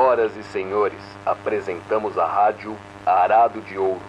Senhoras e senhores, apresentamos a rádio Arado de Ouro.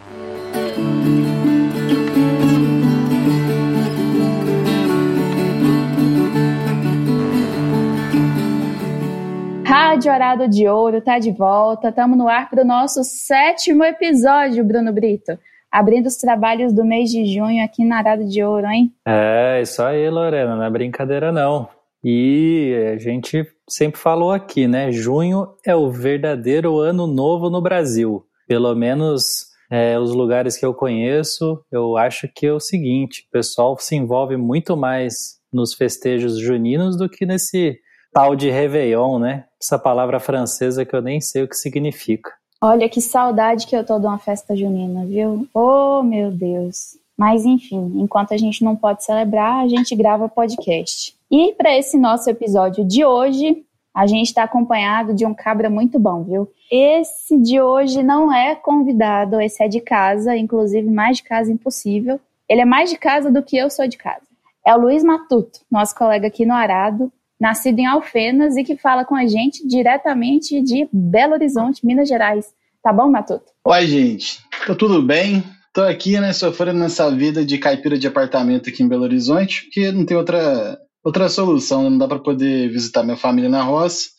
Rádio Arado de Ouro tá de volta. Estamos no ar para o nosso sétimo episódio, Bruno Brito. Abrindo os trabalhos do mês de junho aqui na Arado de Ouro, hein? É, isso aí, Lorena, não é brincadeira não. E a gente sempre falou aqui, né? Junho é o verdadeiro ano novo no Brasil. Pelo menos é, os lugares que eu conheço, eu acho que é o seguinte: o pessoal se envolve muito mais nos festejos juninos do que nesse tal de Réveillon, né? Essa palavra francesa que eu nem sei o que significa. Olha que saudade que eu tô de uma festa junina, viu? Oh, meu Deus. Mas enfim, enquanto a gente não pode celebrar, a gente grava podcast. E para esse nosso episódio de hoje, a gente está acompanhado de um cabra muito bom, viu? Esse de hoje não é convidado, esse é de casa, inclusive mais de casa impossível. Ele é mais de casa do que eu sou de casa. É o Luiz Matuto, nosso colega aqui no Arado, nascido em Alfenas e que fala com a gente diretamente de Belo Horizonte, Minas Gerais. Tá bom, Matuto? Oi, gente. Tudo bem? Tô aqui, né, sofrendo nessa vida de caipira de apartamento aqui em Belo Horizonte, porque não tem outra, outra solução, não dá para poder visitar minha família na roça.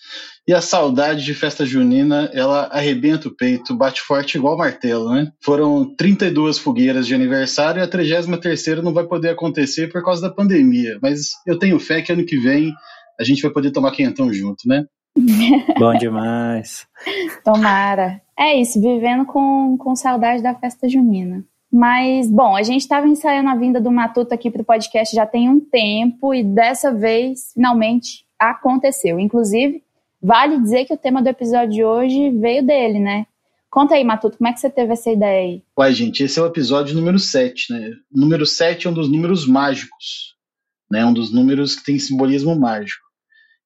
E a saudade de festa junina, ela arrebenta o peito, bate forte igual martelo, né? Foram 32 fogueiras de aniversário e a 33 não vai poder acontecer por causa da pandemia. Mas eu tenho fé que ano que vem a gente vai poder tomar quentão junto, né? Bom demais. Tomara. É isso, vivendo com, com saudade da festa junina. Mas, bom, a gente estava ensaiando a vinda do Matuto aqui para o podcast já tem um tempo e dessa vez, finalmente, aconteceu. Inclusive, vale dizer que o tema do episódio de hoje veio dele, né? Conta aí, Matuto, como é que você teve essa ideia aí? Uai, gente, esse é o episódio número 7, né? O número 7 é um dos números mágicos, né? Um dos números que tem simbolismo mágico.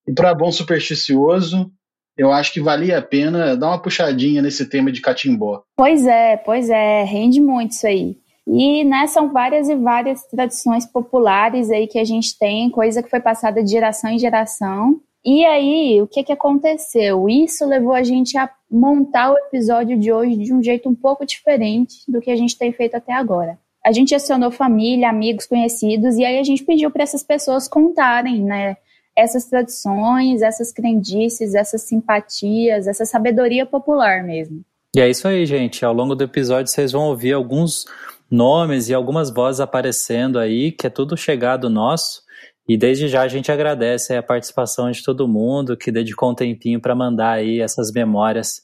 E para bom supersticioso, eu acho que valia a pena dar uma puxadinha nesse tema de catimbó. Pois é, pois é, rende muito isso aí. E né, são várias e várias tradições populares aí que a gente tem, coisa que foi passada de geração em geração. E aí, o que, que aconteceu? Isso levou a gente a montar o episódio de hoje de um jeito um pouco diferente do que a gente tem feito até agora. A gente acionou família, amigos, conhecidos, e aí a gente pediu para essas pessoas contarem, né? Essas tradições, essas crendices, essas simpatias, essa sabedoria popular mesmo. E é isso aí, gente. Ao longo do episódio vocês vão ouvir alguns nomes e algumas vozes aparecendo aí, que é tudo chegado nosso. E desde já a gente agradece a participação de todo mundo que dedicou um tempinho para mandar aí essas memórias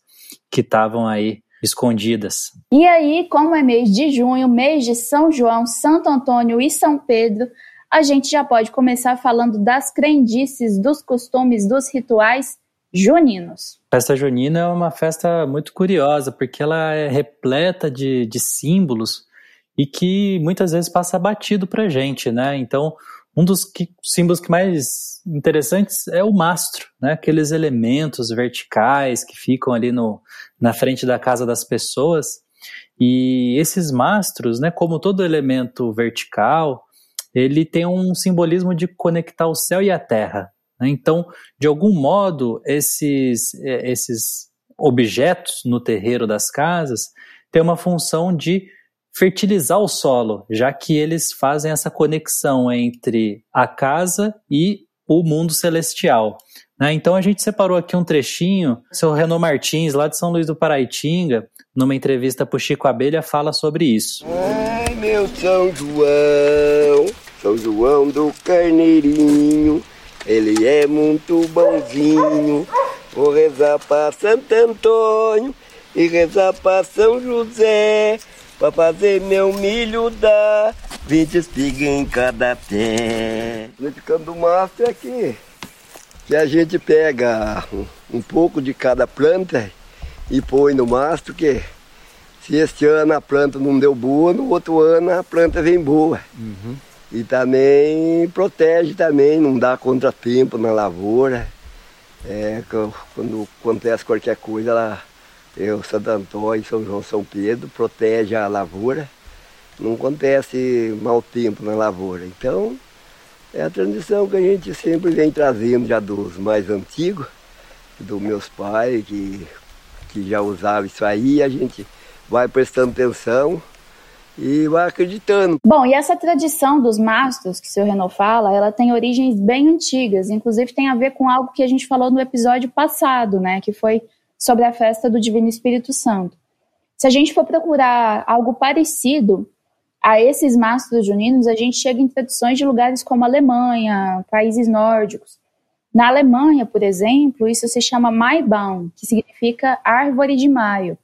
que estavam aí escondidas. E aí, como é mês de junho, mês de São João, Santo Antônio e São Pedro, a gente já pode começar falando das crendices, dos costumes, dos rituais juninos. A festa junina é uma festa muito curiosa, porque ela é repleta de, de símbolos e que muitas vezes passa batido para gente, né? Então, um dos que, símbolos que mais interessantes é o mastro, né? Aqueles elementos verticais que ficam ali no, na frente da casa das pessoas. E esses mastros, né, como todo elemento vertical, ele tem um simbolismo de conectar o céu e a terra. Né? Então, de algum modo, esses, é, esses objetos no terreiro das casas têm uma função de fertilizar o solo, já que eles fazem essa conexão entre a casa e o mundo celestial. Né? Então a gente separou aqui um trechinho. Seu Renan Martins, lá de São Luís do Paraitinga, numa entrevista para o Chico Abelha, fala sobre isso. Ai, meu São João, são João do Carneirinho, ele é muito bonzinho. Vou rezar para Santo Antônio e rezar para São José, para fazer meu milho dar 20 espigas em cada pé. Ficando mastro aqui, que a gente pega um, um pouco de cada planta e põe no mastro, que se este ano a planta não deu boa, no outro ano a planta vem boa. Uhum. E também protege também, não dá contratempo na lavoura. É, quando acontece qualquer coisa, ela, eu, Santo Antônio, São João, São Pedro, protege a lavoura. Não acontece mau tempo na lavoura. Então, é a tradição que a gente sempre vem trazendo já dos mais antigos, dos meus pais, que, que já usavam isso aí, a gente vai prestando atenção e vai acreditando. Bom, e essa tradição dos mastros que o senhor Renault fala, ela tem origens bem antigas, inclusive tem a ver com algo que a gente falou no episódio passado, né, que foi sobre a festa do Divino Espírito Santo. Se a gente for procurar algo parecido a esses mastros juninos, a gente chega em tradições de lugares como Alemanha, países nórdicos. Na Alemanha, por exemplo, isso se chama Maibaum, que significa árvore de maio.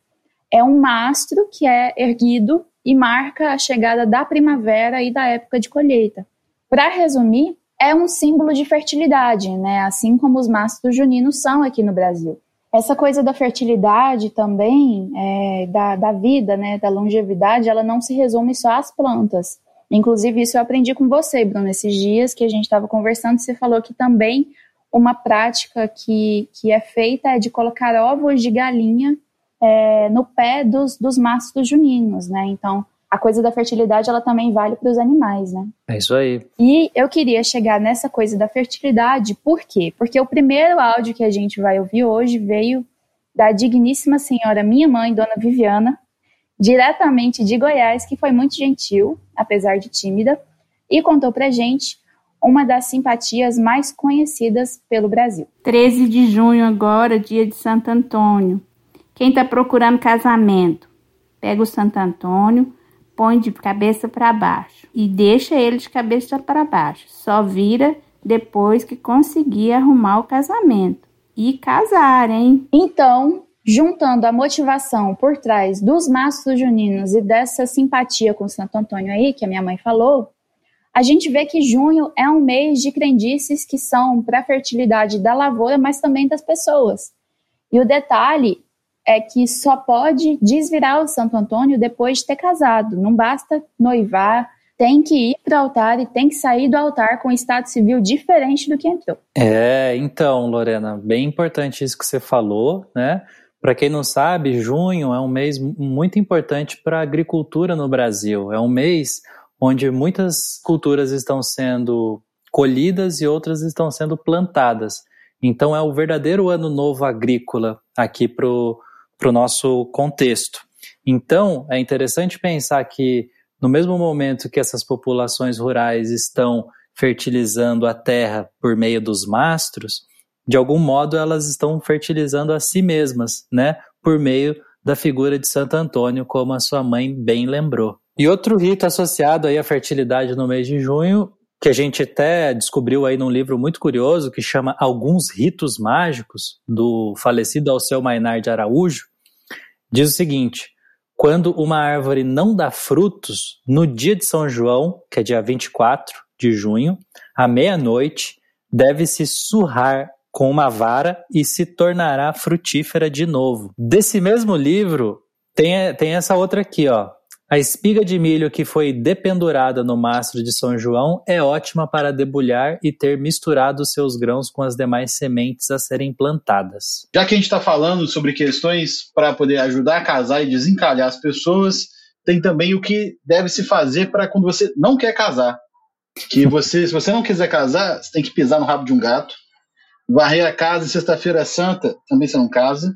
É um mastro que é erguido e marca a chegada da primavera e da época de colheita. Para resumir, é um símbolo de fertilidade, né? assim como os mastros juninos são aqui no Brasil. Essa coisa da fertilidade também, é, da, da vida, né, da longevidade, ela não se resume só às plantas. Inclusive, isso eu aprendi com você, Bruno, esses dias que a gente estava conversando, você falou que também uma prática que, que é feita é de colocar ovos de galinha é, no pé dos, dos mastros juninos, né? Então, a coisa da fertilidade ela também vale para os animais, né? É isso aí. E eu queria chegar nessa coisa da fertilidade, por quê? Porque o primeiro áudio que a gente vai ouvir hoje veio da digníssima senhora minha mãe, dona Viviana, diretamente de Goiás, que foi muito gentil, apesar de tímida, e contou pra gente uma das simpatias mais conhecidas pelo Brasil. 13 de junho agora, dia de Santo Antônio. Quem está procurando casamento, pega o Santo Antônio, põe de cabeça para baixo e deixa ele de cabeça para baixo. Só vira depois que conseguir arrumar o casamento. E casar, hein? Então, juntando a motivação por trás dos mastros juninos e dessa simpatia com Santo Antônio aí, que a minha mãe falou, a gente vê que junho é um mês de crendices que são para a fertilidade da lavoura, mas também das pessoas. E o detalhe é que só pode desvirar o Santo Antônio depois de ter casado. Não basta noivar, tem que ir para o altar e tem que sair do altar com estado civil diferente do que entrou. É, então, Lorena, bem importante isso que você falou, né? Para quem não sabe, junho é um mês muito importante para a agricultura no Brasil. É um mês onde muitas culturas estão sendo colhidas e outras estão sendo plantadas. Então é o verdadeiro ano novo agrícola aqui para o para o nosso contexto. Então, é interessante pensar que, no mesmo momento que essas populações rurais estão fertilizando a terra por meio dos mastros, de algum modo elas estão fertilizando a si mesmas, né, por meio da figura de Santo Antônio, como a sua mãe bem lembrou. E outro rito associado aí à fertilidade no mês de junho, que a gente até descobriu aí num livro muito curioso que chama Alguns Ritos Mágicos, do falecido Alceu Mainar de Araújo, Diz o seguinte: quando uma árvore não dá frutos, no dia de São João, que é dia 24 de junho, à meia-noite, deve-se surrar com uma vara e se tornará frutífera de novo. Desse mesmo livro, tem, tem essa outra aqui, ó. A espiga de milho que foi dependurada no mastro de São João é ótima para debulhar e ter misturado seus grãos com as demais sementes a serem plantadas. Já que a gente está falando sobre questões para poder ajudar a casar e desencalhar as pessoas, tem também o que deve se fazer para quando você não quer casar. Que você, se você não quiser casar, você tem que pisar no rabo de um gato, varrer a casa sexta-feira santa, também você não casa,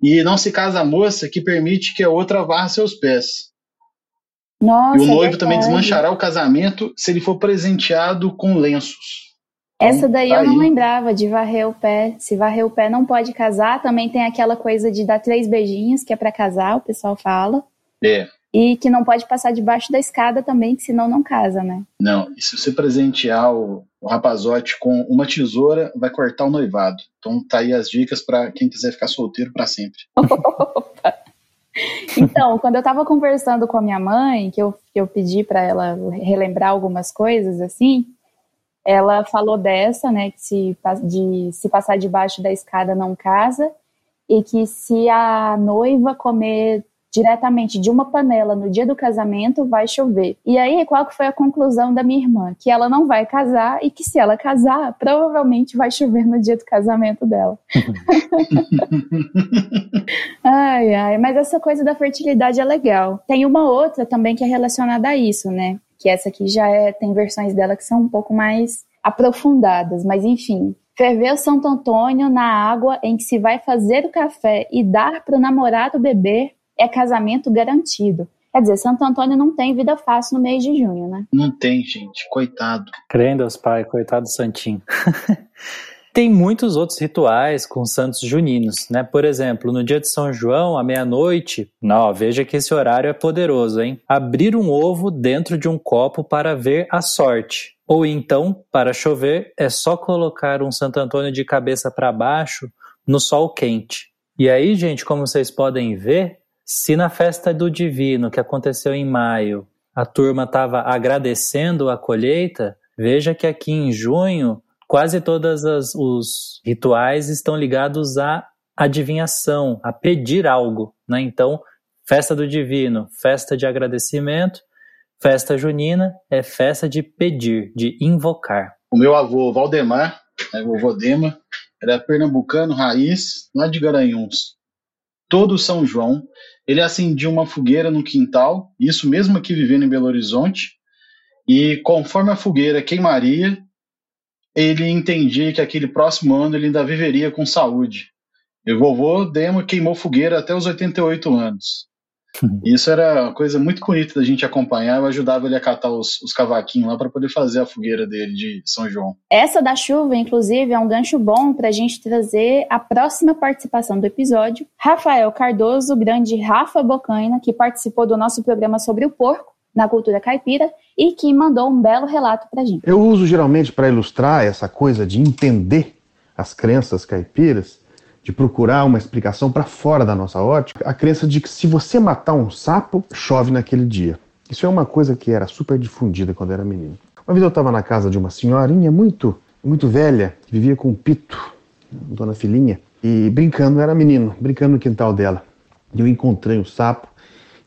e não se casa a moça que permite que a outra varra seus pés. Nossa, e o é noivo verdade. também desmanchará o casamento se ele for presenteado com lenços. Essa daí Tá eu não aí. lembrava de varrer o pé. Se varrer o pé não pode casar. Também tem aquela coisa de dar três beijinhos, que é para casar, o pessoal fala. É. E que não pode passar debaixo da escada também, que senão não casa, né? Não, e se você presentear o, o rapazote com uma tesoura, vai cortar o noivado. Então tá aí as dicas para quem quiser ficar solteiro para sempre. Então, quando eu tava conversando com a minha mãe, que eu, que eu pedi para ela relembrar algumas coisas assim, ela falou dessa, né, que se, de se passar debaixo da escada não casa, e que se a noiva comer diretamente de uma panela no dia do casamento, vai chover. E aí, qual que foi a conclusão da minha irmã? Que ela não vai casar e que se ela casar, provavelmente vai chover no dia do casamento dela. Ai, ai, mas essa coisa da fertilidade é legal. Tem uma outra também que é relacionada a isso, né? Que essa aqui já é, tem versões dela que são um pouco mais aprofundadas, mas enfim. Ferver o Santo Antônio na água em que se vai fazer o café e dar para o namorado beber é casamento garantido. Quer dizer, Santo Antônio não tem vida fácil no mês de junho, né? Não tem, gente. Coitado. Crendo aos pai, coitado do Santinho. Tem muitos outros rituais com santos juninos, né? Por exemplo, no dia de São João, à meia-noite, não, veja que esse horário é poderoso, hein? Abrir um ovo dentro de um copo para ver a sorte. Ou então, para chover, é só colocar um Santo Antônio de cabeça para baixo no sol quente. E aí, gente, como vocês podem ver, se na festa do Divino, que aconteceu em maio, a turma estava agradecendo a colheita, veja que aqui em junho quase todos os rituais estão ligados à adivinhação, a pedir algo. Né? Então, festa do Divino, festa de agradecimento, festa junina é festa de pedir, de invocar. O meu avô Valdemar, né, o vovô Dema, era pernambucano, raiz, lá de Garanhuns. Todo São João, ele acendia uma fogueira no quintal, isso mesmo aqui vivendo em Belo Horizonte, e conforme a fogueira queimaria, ele entendia que aquele próximo ano ele ainda viveria com saúde. E vovô Demo queimou fogueira até os 88 anos. Isso era uma coisa muito bonita da gente acompanhar. Eu ajudava ele a catar os, os cavaquinhos lá para poder fazer a fogueira dele de São João. Essa da chuva, inclusive, é um gancho bom para a gente trazer a próxima participação do episódio. Rafael Cardoso, grande Rafa Bocaina, que participou do nosso programa sobre o porco na cultura caipira e que mandou um belo relato para a gente. Eu uso geralmente para ilustrar essa coisa de entender as crenças caipiras de procurar uma explicação para fora da nossa ótica, a crença de que se você matar um sapo, chove naquele dia. Isso é uma coisa que era super difundida quando era menino. Uma vez eu estava na casa de uma senhorinha muito, muito velha, que vivia com um pito, dona Filhinha, e brincando, era menino, brincando no quintal dela. E eu encontrei um sapo,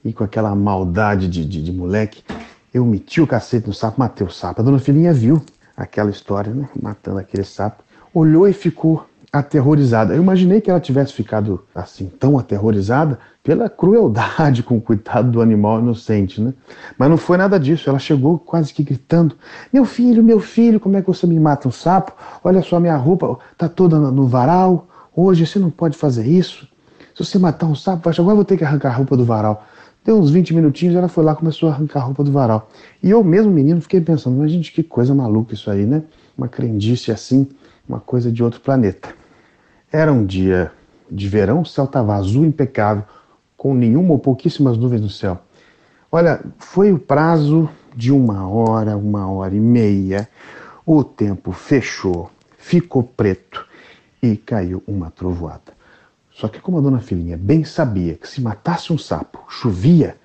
e com aquela maldade de, de, de moleque, eu meti o cacete no sapo, matei o sapo. A dona Filhinha viu aquela história, né, matando aquele sapo, olhou e ficou aterrorizada. Eu imaginei que ela tivesse ficado assim tão aterrorizada pela crueldade com o coitado do animal inocente, né? Mas não foi nada disso. Ela chegou quase que gritando: "Meu filho, meu filho, como é que você me mata um sapo? Olha só minha roupa, tá toda no varal. Hoje você não pode fazer isso. Se você matar um sapo, agora eu vou ter que arrancar a roupa do varal." Deu uns 20 minutinhos, ela foi lá começou a arrancar a roupa do varal. E eu mesmo, menino, fiquei pensando, mas gente, que coisa maluca isso aí, né? Uma crendice assim, uma coisa de outro planeta. Era um dia de verão, o céu estava azul impecável, com nenhuma ou pouquíssimas nuvens no céu. Olha, foi o prazo de uma hora, uma hora e meia. O tempo fechou, ficou preto e caiu uma trovoada. Só que, como a dona Filhinha bem sabia que se matasse um sapo chovia,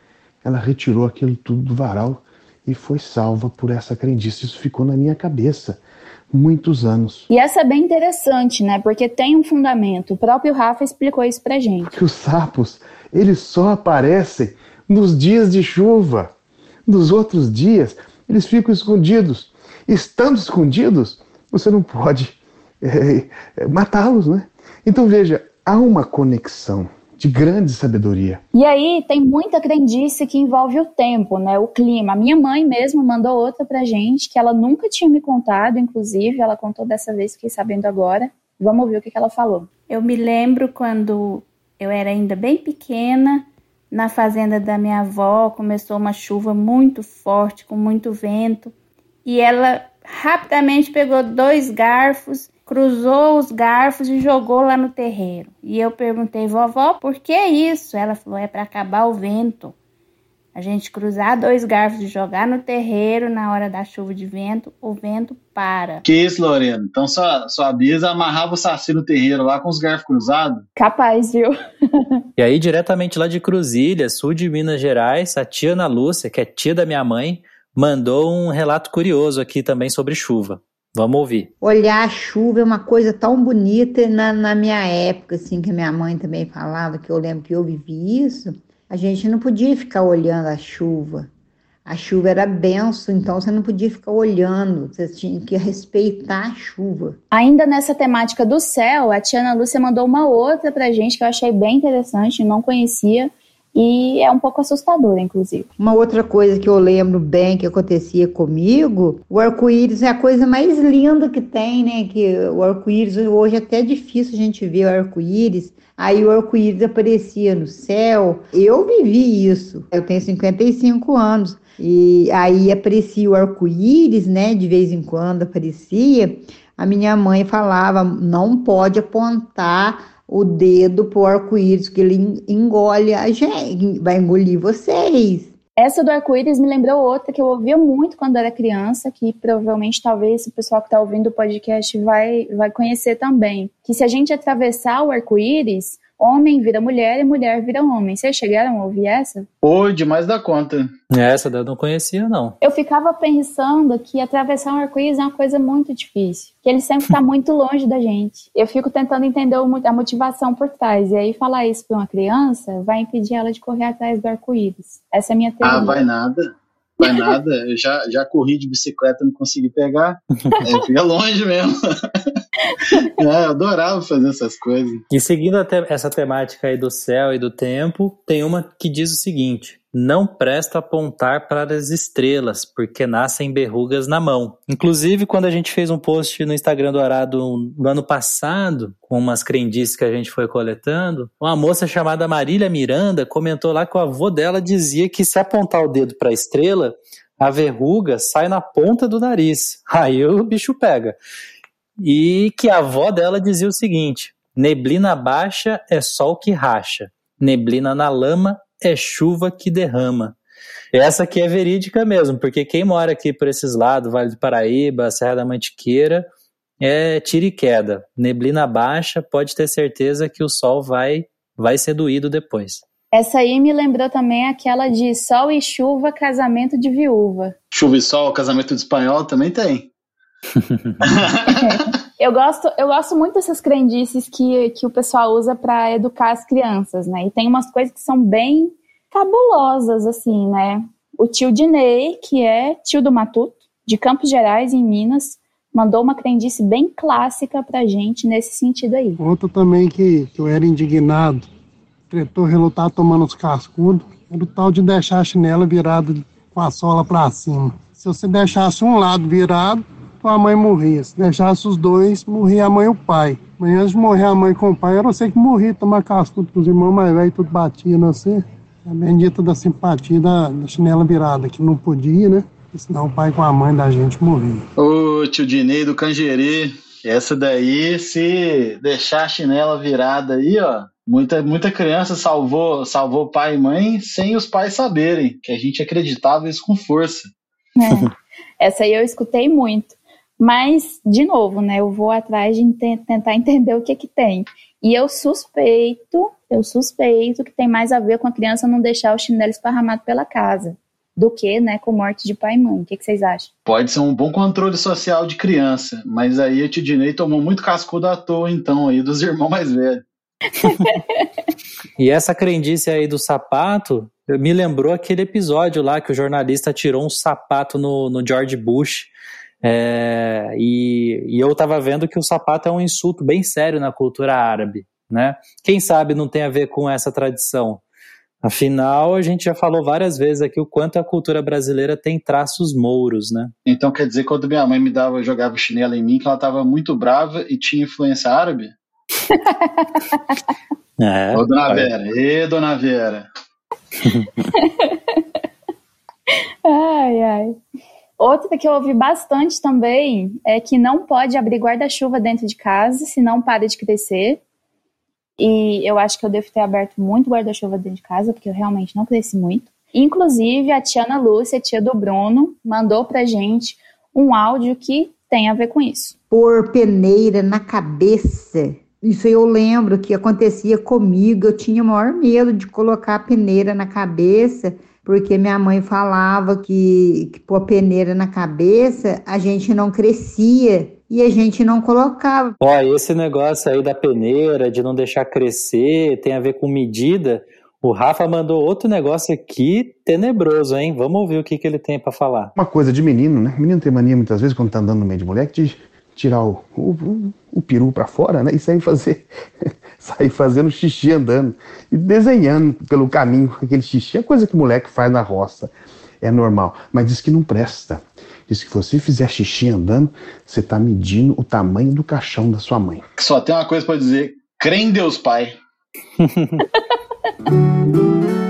ela retirou aquilo tudo do varal e foi salva por essa crendice. Isso ficou na minha cabeça muitos anos. E essa é bem interessante, né? Porque tem um fundamento. O próprio Rafa explicou isso pra gente. Que os sapos, eles só aparecem nos dias de chuva. Nos outros dias, eles ficam escondidos. Estando escondidos, você não pode é, é, matá-los, né? Então veja, há uma conexão de grande sabedoria. E aí tem muita crendice que envolve o tempo, né? O clima. A minha mãe mesmo mandou outra pra gente que ela nunca tinha me contado, inclusive, ela contou dessa vez, fiquei sabendo agora. Vamos ouvir o que, que ela falou. Eu me lembro quando eu era ainda bem pequena, na fazenda da minha avó, começou uma chuva muito forte, com muito vento, e ela rapidamente pegou dois garfos cruzou os garfos e jogou lá no terreiro. E eu perguntei, vovó, por que isso? Ela falou, é para acabar o vento. A gente cruzar dois garfos e jogar no terreiro na hora da chuva de vento, o vento para. Que isso, Lorena? Então sua, sua bisa amarrava o saci no terreiro lá com os garfos cruzados? Capaz, viu? e aí, diretamente lá de Cruzilha, sul de Minas Gerais, a tia Ana Lúcia, que é tia da minha mãe, mandou um relato curioso aqui também sobre chuva. Vamos ouvir. Olhar a chuva é uma coisa tão bonita na, na minha época, assim, que minha mãe também falava, que eu lembro que eu vivi isso. A gente não podia ficar olhando a chuva. A chuva era benção, então você não podia ficar olhando, você tinha que respeitar a chuva. Ainda nessa temática do céu, a Tiana Lúcia mandou uma outra pra gente que eu achei bem interessante, não conhecia, E é um pouco assustador, inclusive. Uma outra coisa que eu lembro bem que acontecia comigo, o arco-íris é a coisa mais linda que tem, né? Que o arco-íris, hoje é até difícil a gente ver o arco-íris. Aí o arco-íris aparecia no céu. Eu vivi isso. Eu tenho 55 anos. E aí aparecia o arco-íris, né? De vez em quando aparecia. A minha mãe falava: não pode apontar o dedo pro arco-íris, que ele engole a gente, vai engolir vocês. Essa do arco-íris me lembrou outra que eu ouvia muito quando era criança, que provavelmente talvez o pessoal que está ouvindo o podcast vai, vai conhecer também. Que se a gente atravessar o arco-íris, homem vira mulher e mulher vira homem. Vocês chegaram a ouvir essa? Pô, demais da conta. Essa eu não conhecia, não. Eu ficava pensando que atravessar um arco-íris é uma coisa muito difícil, que ele sempre está muito longe da gente. Eu fico tentando entender a motivação por trás, e aí falar isso para uma criança vai impedir ela de correr atrás do arco-íris. Essa é a minha teoria. Ah, vai nada. Vai nada, eu já, já corri de bicicleta, não consegui pegar. É, fica longe mesmo. É, eu adorava fazer essas coisas. E seguindo essa temática aí do céu e do tempo, tem uma que diz o seguinte: não presta apontar para as estrelas, porque nascem berrugas na mão. Inclusive, quando a gente fez um post no Instagram do Arado no ano passado, com umas crendices que a gente foi coletando, uma moça chamada Marília Miranda comentou lá que o avô dela dizia que se apontar o dedo para a estrela, a verruga sai na ponta do nariz. Aí o bicho pega. E que a avó dela dizia o seguinte: neblina baixa é sol que racha, neblina na lama é chuva que derrama. Essa aqui é verídica mesmo, porque quem mora aqui por esses lados, Vale do Paraíba, Serra da Mantiqueira, é tira e queda. Neblina baixa, pode ter certeza que o sol vai, vai ser doído depois. Essa aí me lembrou também aquela de sol e chuva, casamento de viúva. Chuva e sol, casamento de espanhol também tem. eu gosto, eu gosto muito dessas crendices que, que o pessoal usa para educar as crianças, né? E tem umas coisas que são bem cabulosas, assim, né? O tio Dinei, que é tio do Matuto, de Campos Gerais, em Minas, mandou uma crendice bem clássica pra gente nesse sentido aí. Outro também que, que eu era indignado, tretou relutar tomando os cascudos, era o tal de deixar a chinela virada com a sola para cima. Se você deixasse um lado virado, a mãe morria. Se deixasse os dois, morria a mãe e o pai. Mas antes de morrer a mãe com o pai, era você que morria, tomar cascudo com os irmãos mais velhos, tudo batia não sei. A bendita da simpatia da, da chinela virada, que não podia, né? Senão o pai com a mãe da gente morria. Ô tio Dinei do Cangerê, essa daí, se deixar a chinela virada aí, ó, muita, muita criança salvou, salvou pai e mãe sem os pais saberem, que a gente acreditava isso com força. É. Essa aí eu escutei muito. Mas, de novo, né, eu vou atrás de tentar entender o que que tem. E eu suspeito, eu suspeito que tem mais a ver com a criança não deixar o chinelo esparramado pela casa do que, né, com morte de pai e mãe. O que, que vocês acham? Pode ser um bom controle social de criança, mas aí a Tidinei tomou muito cascudo à toa, então, aí, dos irmãos mais velhos. e essa crendice aí do sapato me lembrou aquele episódio lá que o jornalista tirou um sapato no, no George Bush é, e, e, eu estava vendo que o sapato é um insulto bem sério na cultura árabe, né? Quem sabe não tem a ver com essa tradição. Afinal, a gente já falou várias vezes aqui o quanto a cultura brasileira tem traços mouros, né? Então quer dizer que quando minha mãe me dava, jogava chinelo em mim, que ela estava muito brava e tinha influência árabe? é, Ô, dona Vera, ê, dona Vera. ai, ai. Outra que eu ouvi bastante também é que não pode abrir guarda-chuva dentro de casa, senão para de crescer. E eu acho que eu devo ter aberto muito guarda-chuva dentro de casa, porque eu realmente não cresci muito. Inclusive, a Tiana Lúcia, tia do Bruno, mandou pra gente um áudio que tem a ver com isso. Por peneira na cabeça. Isso eu lembro que acontecia comigo. Eu tinha o maior medo de colocar a peneira na cabeça porque minha mãe falava que, que pôr peneira na cabeça a gente não crescia e a gente não colocava. Ó, esse negócio aí da peneira, de não deixar crescer, tem a ver com medida. O Rafa mandou outro negócio aqui tenebroso, hein? Vamos ouvir o que, que ele tem para falar. Uma coisa de menino, né? Menino tem mania muitas vezes, quando tá andando no meio de mulher, de tirar o, o, o peru para fora, né? E sair fazer, sair fazendo xixi andando e desenhando pelo caminho aquele xixi, é coisa que o moleque faz na roça, é normal. Mas diz que não presta. Diz que se você fizer xixi andando, você está medindo o tamanho do caixão da sua mãe. Só tem uma coisa para dizer: crê em Deus Pai.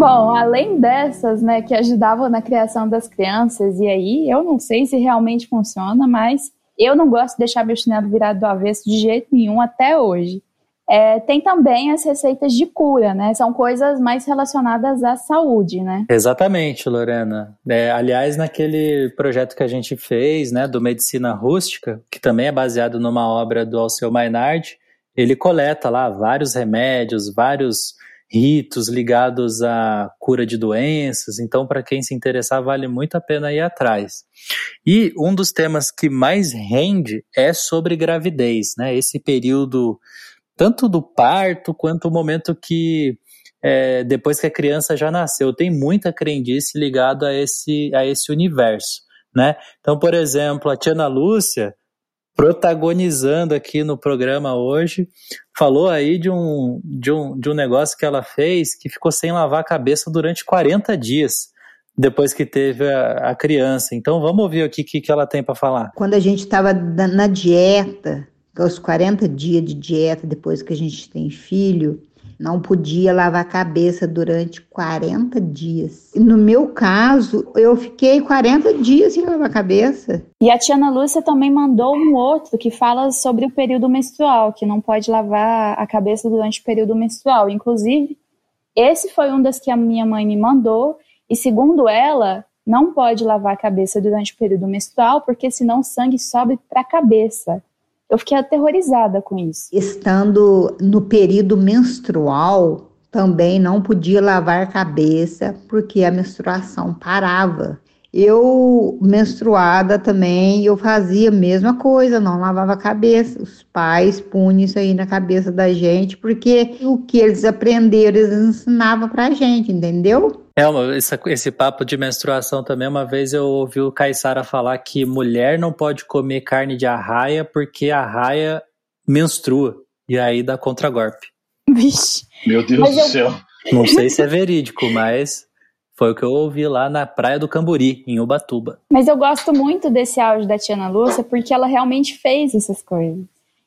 Bom, além dessas, né, que ajudavam na criação das crianças, e aí eu não sei se realmente funciona, mas eu não gosto de deixar meu chinelo virado do avesso de jeito nenhum até hoje. É, tem também as receitas de cura, né? São coisas mais relacionadas à saúde, né? Exatamente, Lorena. É, aliás, naquele projeto que a gente fez, né, do Medicina Rústica, que também é baseado numa obra do Alceu Maynard, ele coleta lá vários remédios, vários ritos ligados à cura de doenças. Então, para quem se interessar, vale muito a pena ir atrás. E um dos temas que mais rende é sobre gravidez, né? Esse período tanto do parto quanto o momento que é, depois que a criança já nasceu. Tem muita crendice ligada a esse, a esse universo, né? Então, por exemplo, a Tia Ana Lúcia, protagonizando aqui no programa hoje, falou aí de um, de, um, de um negócio que ela fez que ficou sem lavar a cabeça durante 40 dias depois que teve a, a criança. Então vamos ouvir aqui o que, que ela tem para falar. Quando a gente estava na dieta, aos 40 dias de dieta depois que a gente tem filho, não podia lavar a cabeça durante 40 dias. No meu caso, eu fiquei 40 dias sem lavar a cabeça. E a tia Ana Lúcia também mandou um outro que fala sobre o período menstrual, que não pode lavar a cabeça durante o período menstrual. Inclusive, esse foi um das que a minha mãe me mandou, e segundo ela, não pode lavar a cabeça durante o período menstrual, porque senão o sangue sobe para a cabeça. Eu fiquei aterrorizada com isso. Estando no período menstrual, também não podia lavar a cabeça porque a menstruação parava. Eu, menstruada também, eu fazia a mesma coisa, não lavava a cabeça. Os pais punham isso aí na cabeça da gente, porque o que eles aprenderam, eles ensinavam pra gente, entendeu? É, esse, esse papo de menstruação também, uma vez eu ouvi o Caissara falar que mulher não pode comer carne de arraia porque a arraia menstrua. E aí dá contragolpe. Vixe. Meu Deus Mas do eu- céu. Não sei se é verídico, mas foi o que eu ouvi lá na Praia do Camburi, em Ubatuba. Mas eu gosto muito desse áudio da tia Ana Lúcia porque ela realmente fez essas coisas.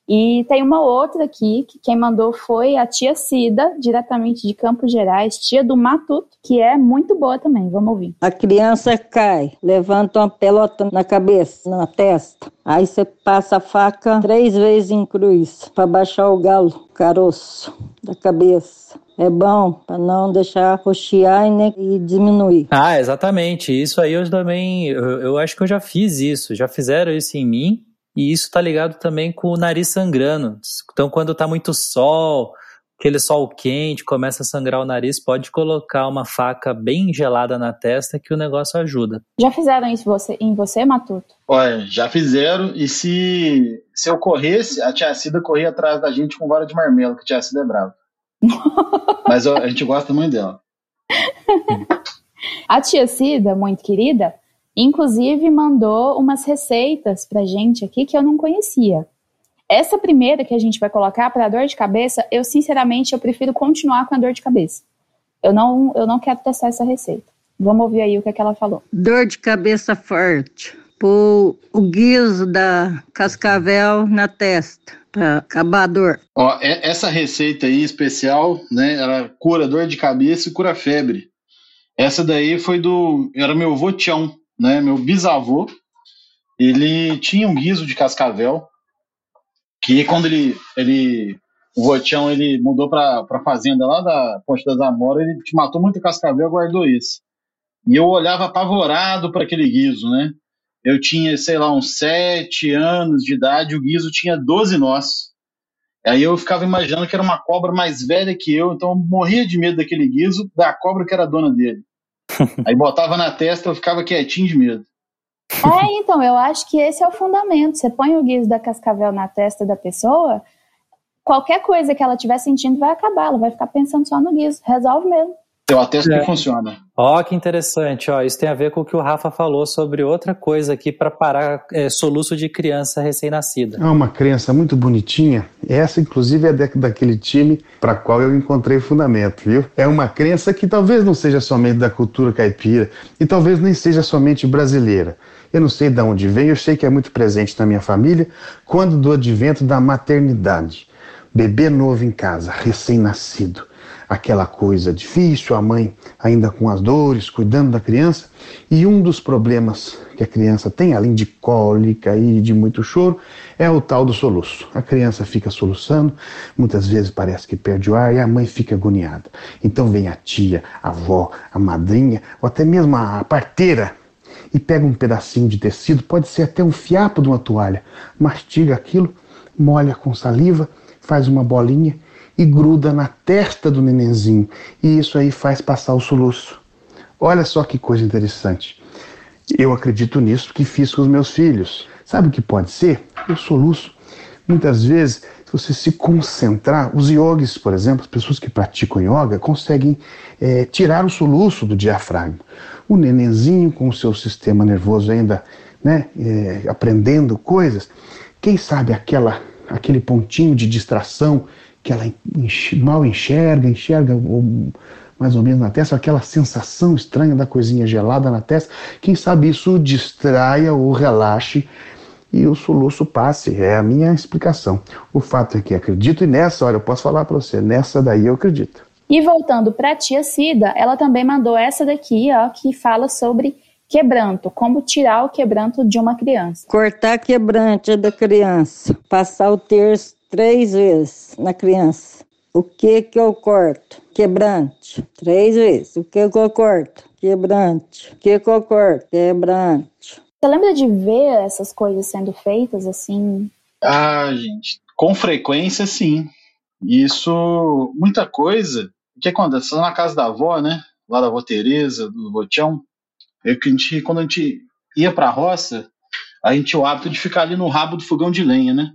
E tem uma outra aqui, que quem mandou foi a tia Cida, diretamente de Campos Gerais, tia do Matuto, que é muito boa também. Vamos ouvir. A criança cai, levanta uma pelota na cabeça, na testa. Aí você passa a faca três vezes em cruz para baixar o galo, o caroço da cabeça. É bom para não deixar roxear e, nem, e diminuir. Ah, exatamente. Isso aí eu também. Eu, eu acho que eu já fiz isso. Já fizeram isso em mim. E isso tá ligado também com o nariz sangrando. Então, quando tá muito sol, aquele sol quente, começa a sangrar o nariz, pode colocar uma faca bem gelada na testa que o negócio ajuda. Já fizeram isso você, em você, Matuto? Olha, já fizeram, e se, se eu corresse, a tia Cida corria atrás da gente com vara de marmelo, que a tia Cida é brava. Mas ó, a gente gosta muito dela. A tia Cida, muito querida, inclusive mandou umas receitas pra gente aqui que eu não conhecia. Essa primeira que a gente vai colocar para dor de cabeça, eu sinceramente eu prefiro continuar com a dor de cabeça. Eu não, eu não quero testar essa receita. Vamos ouvir aí o que, é que ela falou. Dor de cabeça forte. Pôr o guiso da cascavel na testa para acabar a dor. Ó, é- essa receita aí especial, né? Ela cura dor de cabeça e cura febre. Essa daí foi do. Era meu avô Tião, né? Meu bisavô. Ele tinha um guiso de cascavel. Que quando ele. ele o vô Tião, ele mudou pra, pra fazenda lá da Ponte das Amoras, ele matou muito cascavel e guardou isso. E eu olhava apavorado para aquele guiso, né? Eu tinha, sei lá, uns sete anos de idade, o guiso tinha 12 nós. Aí eu ficava imaginando que era uma cobra mais velha que eu, então eu morria de medo daquele guiso, da cobra que era dona dele. Aí botava na testa, eu ficava quietinho de medo. É, então, eu acho que esse é o fundamento. Você põe o guiso da cascavel na testa da pessoa, qualquer coisa que ela estiver sentindo vai acabar, ela vai ficar pensando só no guiso. Resolve mesmo. Eu atesto É. que funciona. Ó, que interessante. Ó, isso tem a ver com o que o Rafa falou sobre outra coisa aqui para parar é, soluço de criança recém-nascida. É uma crença muito bonitinha. Essa, inclusive, é da- daquele time para qual eu encontrei fundamento, viu? É uma crença que talvez não seja somente da cultura caipira e talvez nem seja somente brasileira. Eu não sei de onde vem, eu sei que é muito presente na minha família quando do advento da maternidade. Bebê novo em casa, recém-nascido. Aquela coisa difícil, a mãe ainda com as dores, cuidando da criança. E um dos problemas que a criança tem, além de cólica e de muito choro, é o tal do soluço. A criança fica soluçando, muitas vezes parece que perde o ar e a mãe fica agoniada. Então vem a tia, a avó, a madrinha ou até mesmo a parteira e pega um pedacinho de tecido, pode ser até um fiapo de uma toalha, mastiga aquilo, molha com saliva, faz uma bolinha e gruda na testa do nenenzinho. E isso aí faz passar o soluço. Olha só que coisa interessante. Eu acredito nisso que fiz com os meus filhos. Sabe o que pode ser? O soluço. Muitas vezes, se você se concentrar, os yogis, por exemplo, as pessoas que praticam yoga, conseguem eh, tirar o soluço do diafragma. O nenenzinho com o seu sistema nervoso ainda né, eh, aprendendo coisas, quem sabe aquela, aquele pontinho de distração que ela enx- mal enxerga, enxerga ou, mais ou menos na testa, aquela sensação estranha da coisinha gelada na testa, quem sabe isso distraia ou relaxe e o soluço passe. É a minha explicação. O fato é que acredito e nessa, olha, eu posso falar para você, nessa daí eu acredito. E voltando para a tia Cida, ela também mandou essa daqui, ó, que fala sobre quebranto, como tirar o quebranto de uma criança. Cortar quebrante da criança. Passar o terço três vezes na criança. O que que eu corto? Quebrante. Três vezes. O que que eu corto? Quebrante. O que que eu corto? Quebrante. Você lembra de ver essas coisas sendo feitas assim? Ah, gente, com frequência sim. Isso, muita coisa. O que acontece? Tá na casa da avó, né? Lá da avó Tereza, do avô Tião. É que a gente, quando a gente ia pra roça, a gente tinha o hábito de ficar ali no rabo do fogão de lenha, né?